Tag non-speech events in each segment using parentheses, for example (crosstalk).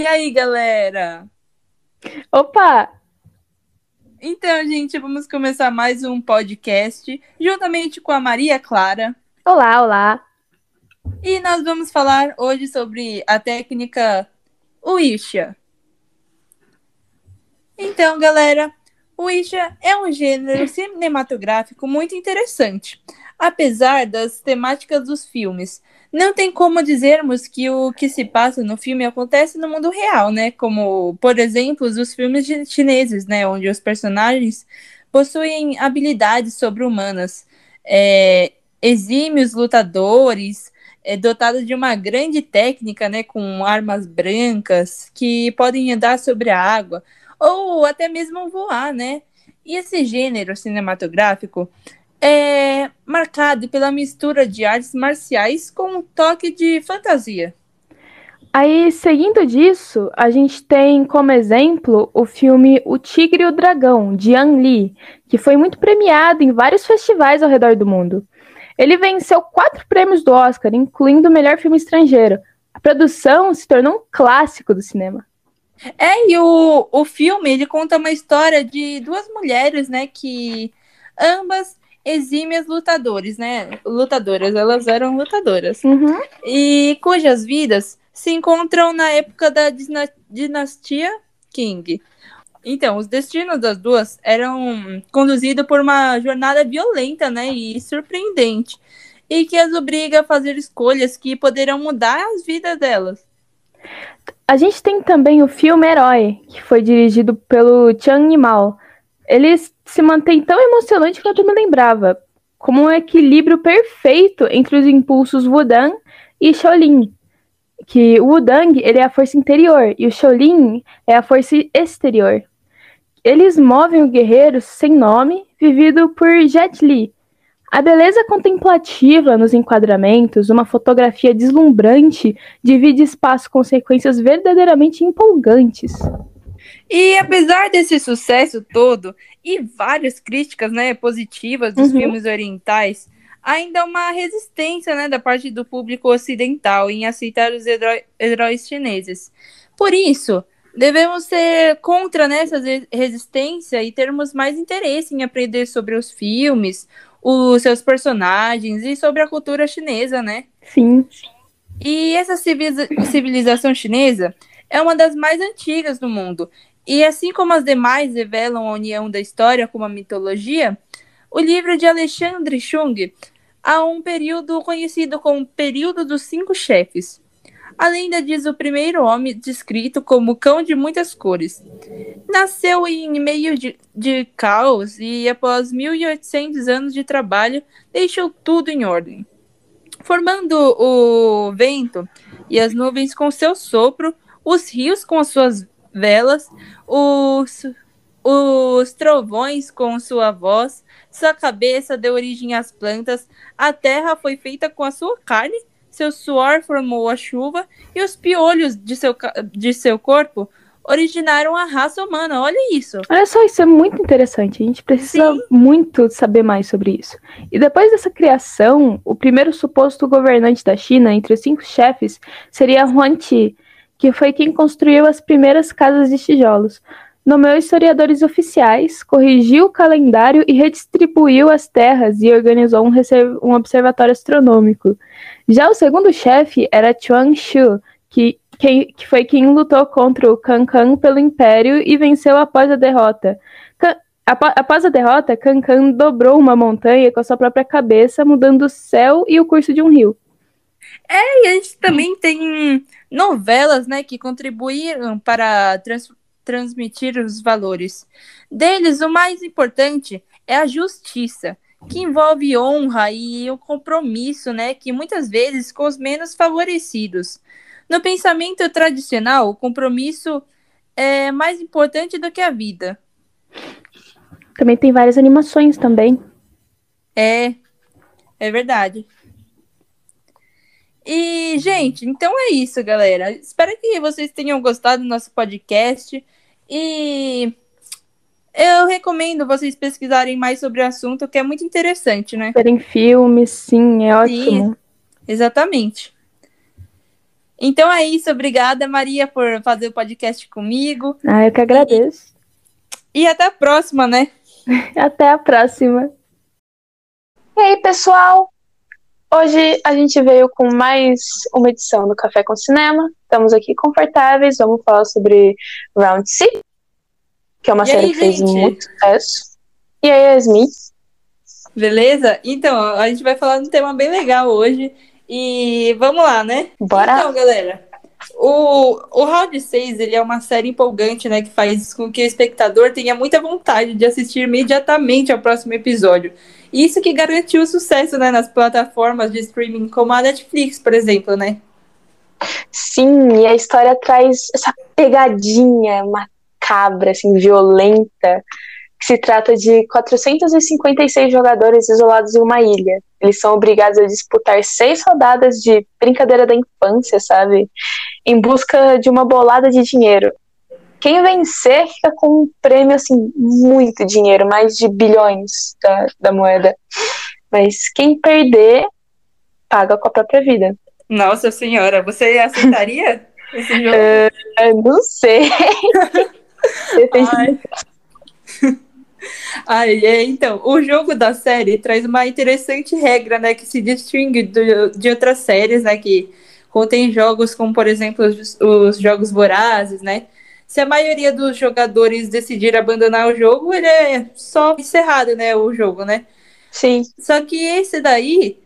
E aí, galera? Opa! Então, gente, vamos começar mais um podcast juntamente com a Maria Clara. Olá, olá. E nós vamos falar hoje sobre a técnica Uisha. Então, galera, Uisha é um gênero cinematográfico muito interessante, apesar das temáticas dos filmes. Não tem como dizermos que o que se passa no filme acontece no mundo real, né? Como, por exemplo, os filmes chineses, né? Onde os personagens possuem habilidades sobre-humanas, é, exímios lutadores, é, dotados de uma grande técnica, né? Com armas brancas que podem andar sobre a água ou até mesmo voar, né? E esse gênero cinematográfico é marcado pela mistura de artes marciais com um toque de fantasia. Aí, seguindo disso, a gente tem como exemplo o filme O Tigre e o Dragão, de Ang Lee, que foi muito premiado em vários festivais ao redor do mundo. Ele venceu quatro prêmios do Oscar, incluindo o melhor filme estrangeiro. A produção se tornou um clássico do cinema. É, e o, o filme, ele conta uma história de duas mulheres, né, que ambas exímias lutadores, né? Lutadoras, elas eram lutadoras. Uhum. E cujas vidas se encontram na época da dinastia King. Então, os destinos das duas eram conduzidos por uma jornada violenta, né, e surpreendente, e que as obriga a fazer escolhas que poderão mudar as vidas delas. A gente tem também o filme Herói, que foi dirigido pelo Chang Mao. Ele se mantém tão emocionante quanto eu me lembrava, como um equilíbrio perfeito entre os impulsos Wudang e Shaolin. Que o Wudang ele é a força interior e o Shaolin é a força exterior. Eles movem o guerreiro sem nome, vivido por Jet Li. A beleza contemplativa nos enquadramentos, uma fotografia deslumbrante, divide espaço com sequências verdadeiramente empolgantes. E apesar desse sucesso todo e várias críticas né, positivas dos uhum. filmes orientais, ainda há uma resistência né, da parte do público ocidental em aceitar os heróis chineses. Por isso, devemos ser contra né, essa resistência e termos mais interesse em aprender sobre os filmes, os seus personagens e sobre a cultura chinesa, né? Sim. E essa civilização chinesa é uma das mais antigas do mundo e assim como as demais revelam a união da história com a mitologia, o livro de Alexandre Chung há um período conhecido como Período dos Cinco Chefes. A lenda diz o primeiro homem descrito como cão de muitas cores. Nasceu em meio de, de caos e, após 1.800 anos de trabalho, deixou tudo em ordem. Formando o vento e as nuvens com seu sopro, os rios com as suas velas, os, os trovões com sua voz, sua cabeça deu origem às plantas, a terra foi feita com a sua carne, seu suor formou a chuva, e os piolhos de seu, de seu corpo originaram a raça humana. Olha isso. Olha só, isso é muito interessante. A gente precisa Sim. muito saber mais sobre isso. E depois dessa criação, o primeiro suposto governante da China, entre os cinco chefes, seria Huan Ti que foi quem construiu as primeiras casas de tijolos. Nomeou historiadores oficiais, corrigiu o calendário e redistribuiu as terras e organizou um, um observatório astronômico. Já o segundo chefe era Chuang Shu, que, que, foi quem lutou contra o Kankan pelo Império e venceu após a derrota. Após a derrota, Kankan dobrou uma montanha com a sua própria cabeça, mudando o céu e o curso de um rio. É, e a gente também tem novelas, né, que contribuíram para trans transmitir os valores. Deles, o mais importante é a justiça, que envolve honra e o compromisso, né, que muitas vezes com os menos favorecidos. No pensamento tradicional, o compromisso é mais importante do que a vida. Também tem várias animações também. É, é verdade. E, gente, então é isso, galera. Espero que vocês tenham gostado do nosso podcast. E eu recomendo vocês pesquisarem mais sobre o assunto, que é muito interessante, né? Verem filmes, sim, é ótimo. Sim, exatamente. Então é isso, obrigada, Maria, por fazer o podcast comigo. Ah, eu que agradeço. E, e até a próxima, né? (laughs) até a próxima. E aí, pessoal? Hoje a gente veio com mais uma edição do Café com Cinema. Estamos aqui confortáveis, vamos falar sobre Round 6, que é uma E série aí, que fez gente? muito sucesso. E aí, Yasmin? Beleza? Então, a gente vai falar de um tema bem legal hoje. E vamos lá, né? Bora? Então, galera, o, o Round 6 ele é uma série empolgante, né? Que faz com que o espectador tenha muita vontade de assistir imediatamente ao próximo episódio. Isso que garantiu o sucesso, né? Nas plataformas de streaming como a Netflix, por exemplo, né? Sim, e a história traz essa pegadinha macabra, assim, violenta, que se trata de 456 jogadores isolados em uma ilha. Eles são obrigados a disputar seis rodadas de brincadeira da infância, sabe? Em busca de uma bolada de dinheiro. Quem vencer fica com um prêmio, assim, muito dinheiro, mais de bilhões da, da moeda. Mas quem perder, paga com a própria vida. Nossa senhora, você aceitaria (laughs) esse jogo? Eu não sei. (laughs) Depende Ai, é, então, o jogo da série traz uma interessante regra, né, que se distingue do- de outras séries, né, que contém jogos como, por exemplo, os, os jogos vorazes, né? Se a maioria dos jogadores decidir abandonar o jogo, ele é só encerrado, né, o jogo, né? Sim. Só que esse daí,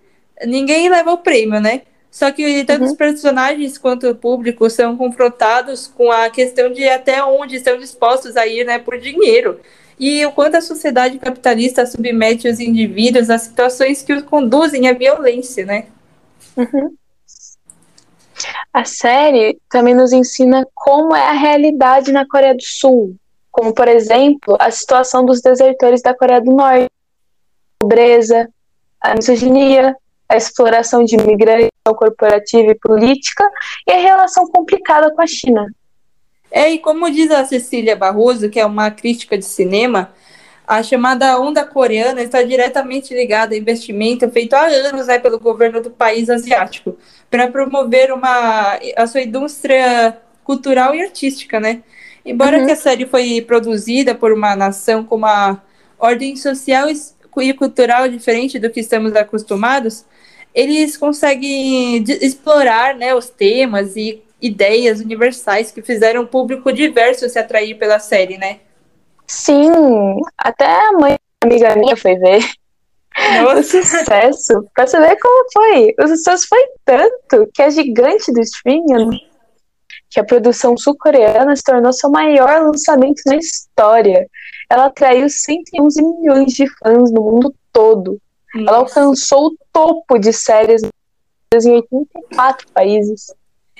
ninguém leva o prêmio, né? Só que tanto Uhum. os personagens quanto o público são confrontados com a questão de até onde estão dispostos a ir, né, por dinheiro. E o quanto a sociedade capitalista submete os indivíduos a situações que os conduzem à violência, né? Uhum. A série também nos ensina como é a realidade na Coreia do Sul, como, por exemplo, a situação dos desertores da Coreia do Norte, a pobreza, a misoginia, a exploração de imigrantes corporativa e política e a relação complicada com a China. É, e como diz a Cecília Barroso, que é uma crítica de cinema, a chamada onda coreana está diretamente ligada a investimento feito há anos né, pelo governo do país asiático para promover uma, a sua indústria cultural e artística, né? Embora Uhum. que a série foi produzida por uma nação com uma ordem social e cultural diferente do que estamos acostumados, eles conseguem explorar né, os temas e ideias universais que fizeram o público diverso se atrair pela série, né? Sim, até a mãe amiga minha foi ver. O sucesso, pra você ver como foi. O sucesso foi tanto que a gigante do streaming, que a produção sul-coreana se tornou seu maior lançamento na história. Ela atraiu 111 milhões de fãs no mundo todo. Ela alcançou o topo de séries em 84 países.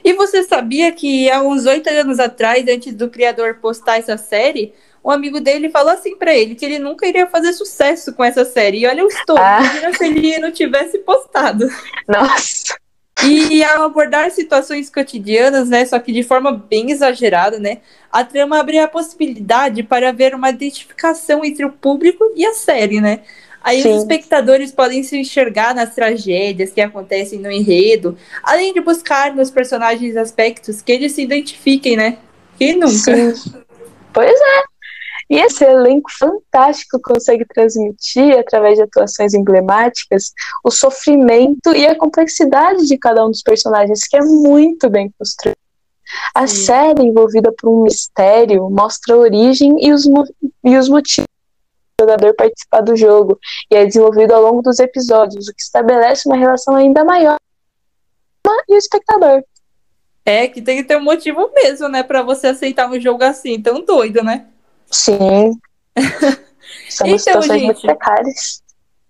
E você sabia que há uns oito anos atrás, antes do criador postar essa série, um amigo dele falou assim pra ele que ele nunca iria fazer sucesso com essa série. E olha o estouro, Ah. imagina se ele não tivesse postado. Nossa, E ao abordar situações cotidianas, né, só que de forma bem exagerada, né, a trama abre a possibilidade para haver uma identificação entre o público e a série, né? Aí Sim. os espectadores podem se enxergar nas tragédias que acontecem no enredo, além de buscar nos personagens aspectos que eles se identifiquem, né? Quem nunca? sim. Pois é. E esse elenco fantástico consegue transmitir, através de atuações emblemáticas, o sofrimento e a complexidade de cada um dos personagens, que é muito bem construído. A Sim. série, envolvida por um mistério, mostra a origem e os, e os motivos jogador participar do jogo, e é desenvolvido ao longo dos episódios, o que estabelece uma relação ainda maior e o espectador. É que tem que ter um motivo mesmo, né, para você aceitar um jogo assim, tão doido, né? Sim. (laughs) São Então, situações muito gente. precárias.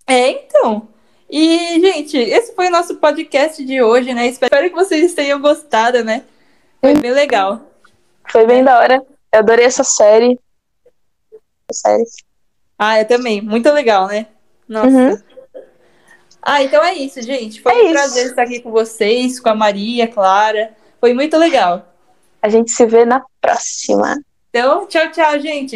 É, então. E, gente, esse foi o nosso podcast de hoje, né? Espero que vocês tenham gostado, né? Foi bem legal. Foi bem da hora. Eu adorei essa série. Essa série. Ah, eu também. Muito legal, né? Nossa. Uhum. Ah, então é isso, gente. Foi É um isso. prazer estar aqui com vocês, com a Maria, Clara. Foi muito legal. A gente se vê na próxima. Então, tchau, tchau, gente.